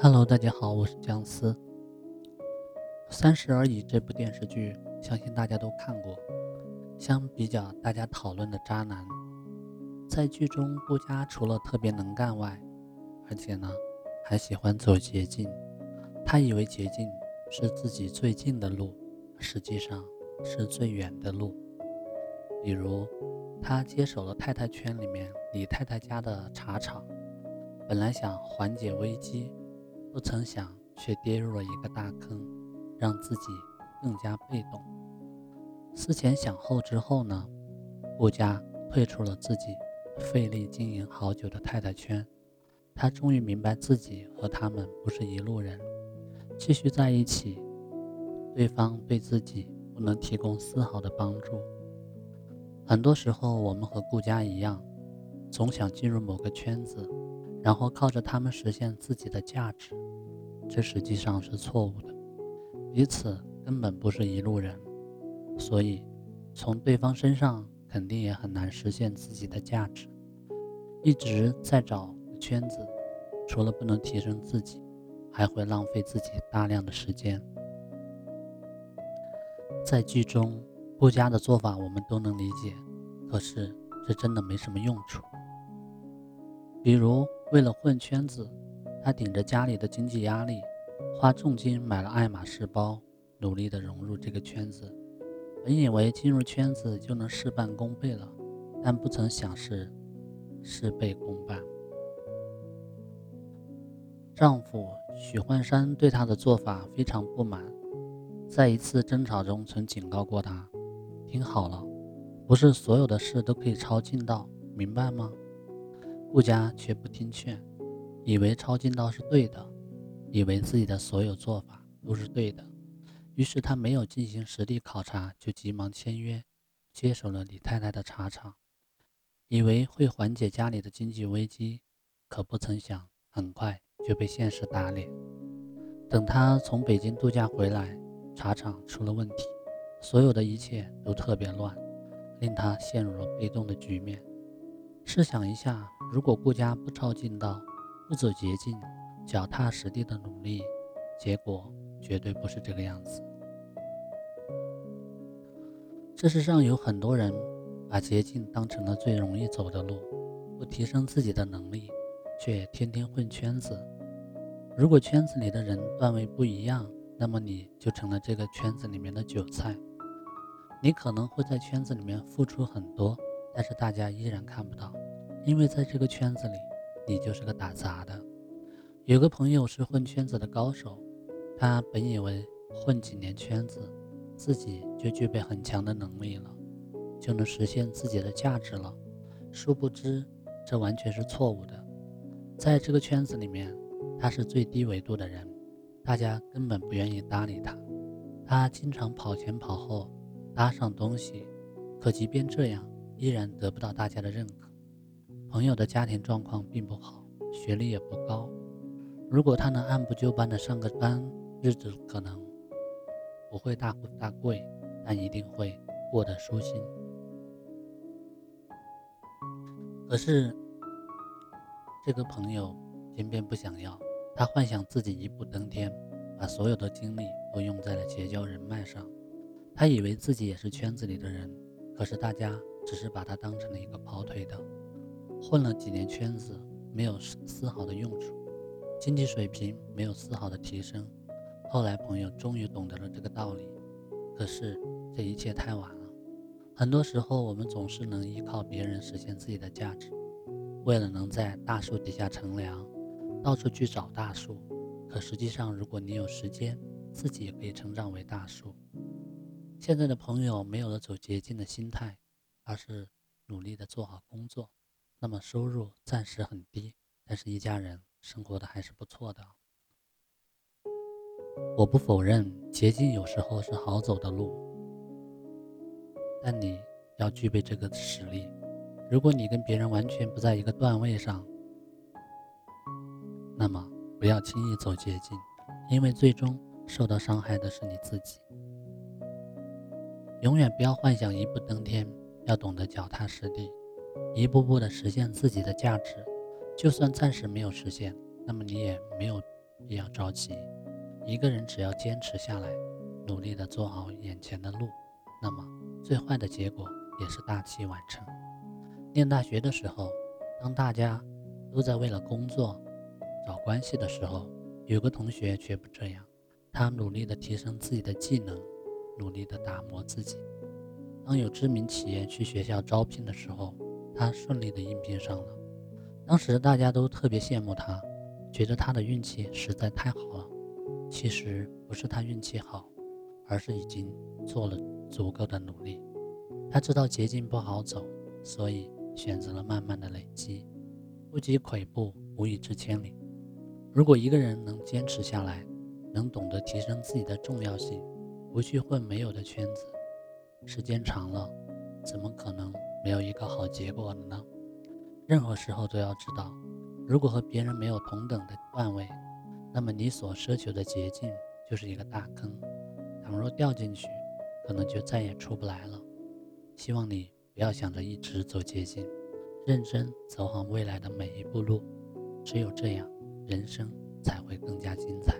Hello，大家好，我是姜思。《三十而已》这部电视剧，相信大家都看过。相比较大家讨论的渣男，在剧中顾佳除了特别能干外，而且呢还喜欢走捷径。他以为捷径是自己最近的路，实际上是最远的路。比如，他接手了太太圈里面李太太家的茶厂，本来想缓解危机。不曾想，却跌入了一个大坑，让自己更加被动。思前想后之后呢，顾家退出了自己费力经营好久的太太圈。他终于明白自己和他们不是一路人，继续在一起，对方对自己不能提供丝毫的帮助。很多时候，我们和顾家一样，总想进入某个圈子。然后靠着他们实现自己的价值，这实际上是错误的。彼此根本不是一路人，所以从对方身上肯定也很难实现自己的价值。一直在找圈子，除了不能提升自己，还会浪费自己大量的时间。在剧中，顾家的做法我们都能理解，可是这真的没什么用处。比如。为了混圈子，他顶着家里的经济压力，花重金买了爱马仕包，努力地融入这个圈子。本以为进入圈子就能事半功倍了，但不曾想是事倍功半。丈夫许幻山对她的做法非常不满，在一次争吵中曾警告过她：“听好了，不是所有的事都可以抄近道，明白吗？”顾家却不听劝，以为抄近道是对的，以为自己的所有做法都是对的，于是他没有进行实地考察，就急忙签约，接手了李太太的茶厂，以为会缓解家里的经济危机，可不曾想，很快就被现实打脸。等他从北京度假回来，茶厂出了问题，所有的一切都特别乱，令他陷入了被动的局面。试想一下，如果顾家不抄近道，不走捷径，脚踏实地的努力，结果绝对不是这个样子。这世上有很多人把捷径当成了最容易走的路，不提升自己的能力，却天天混圈子。如果圈子里的人段位不一样，那么你就成了这个圈子里面的韭菜。你可能会在圈子里面付出很多。但是大家依然看不到，因为在这个圈子里，你就是个打杂的。有个朋友是混圈子的高手，他本以为混几年圈子，自己就具备很强的能力了，就能实现自己的价值了。殊不知，这完全是错误的。在这个圈子里面，他是最低维度的人，大家根本不愿意搭理他。他经常跑前跑后，搭上东西，可即便这样。依然得不到大家的认可。朋友的家庭状况并不好，学历也不高。如果他能按部就班的上个班，日子可能不会大富大贵，但一定会过得舒心。可是这个朋友偏偏不想要，他幻想自己一步登天，把所有的精力都用在了结交人脉上。他以为自己也是圈子里的人，可是大家。只是把他当成了一个跑腿的，混了几年圈子，没有丝毫的用处，经济水平没有丝毫的提升。后来朋友终于懂得了这个道理，可是这一切太晚了。很多时候，我们总是能依靠别人实现自己的价值，为了能在大树底下乘凉，到处去找大树。可实际上，如果你有时间，自己也可以成长为大树。现在的朋友没有了走捷径的心态。而是努力的做好工作，那么收入暂时很低，但是一家人生活的还是不错的。我不否认捷径有时候是好走的路，但你要具备这个实力。如果你跟别人完全不在一个段位上，那么不要轻易走捷径，因为最终受到伤害的是你自己。永远不要幻想一步登天。要懂得脚踏实地，一步步的实现自己的价值。就算暂时没有实现，那么你也没有必要着急。一个人只要坚持下来，努力的做好眼前的路，那么最坏的结果也是大器晚成。念大学的时候，当大家都在为了工作找关系的时候，有个同学却不这样，他努力的提升自己的技能，努力的打磨自己。当有知名企业去学校招聘的时候，他顺利的应聘上了。当时大家都特别羡慕他，觉得他的运气实在太好了。其实不是他运气好，而是已经做了足够的努力。他知道捷径不好走，所以选择了慢慢的累积。不积跬步，无以至千里。如果一个人能坚持下来，能懂得提升自己的重要性，不去混没有的圈子，时间长了，怎么可能没有一个好结果了呢？任何时候都要知道，如果和别人没有同等的段位。那么你所奢求的捷径就是一个大坑，倘若掉进去，可能就再也出不来了。希望你不要想着一直走捷径，认真走好未来的每一步路，只有这样，人生才会更加精彩。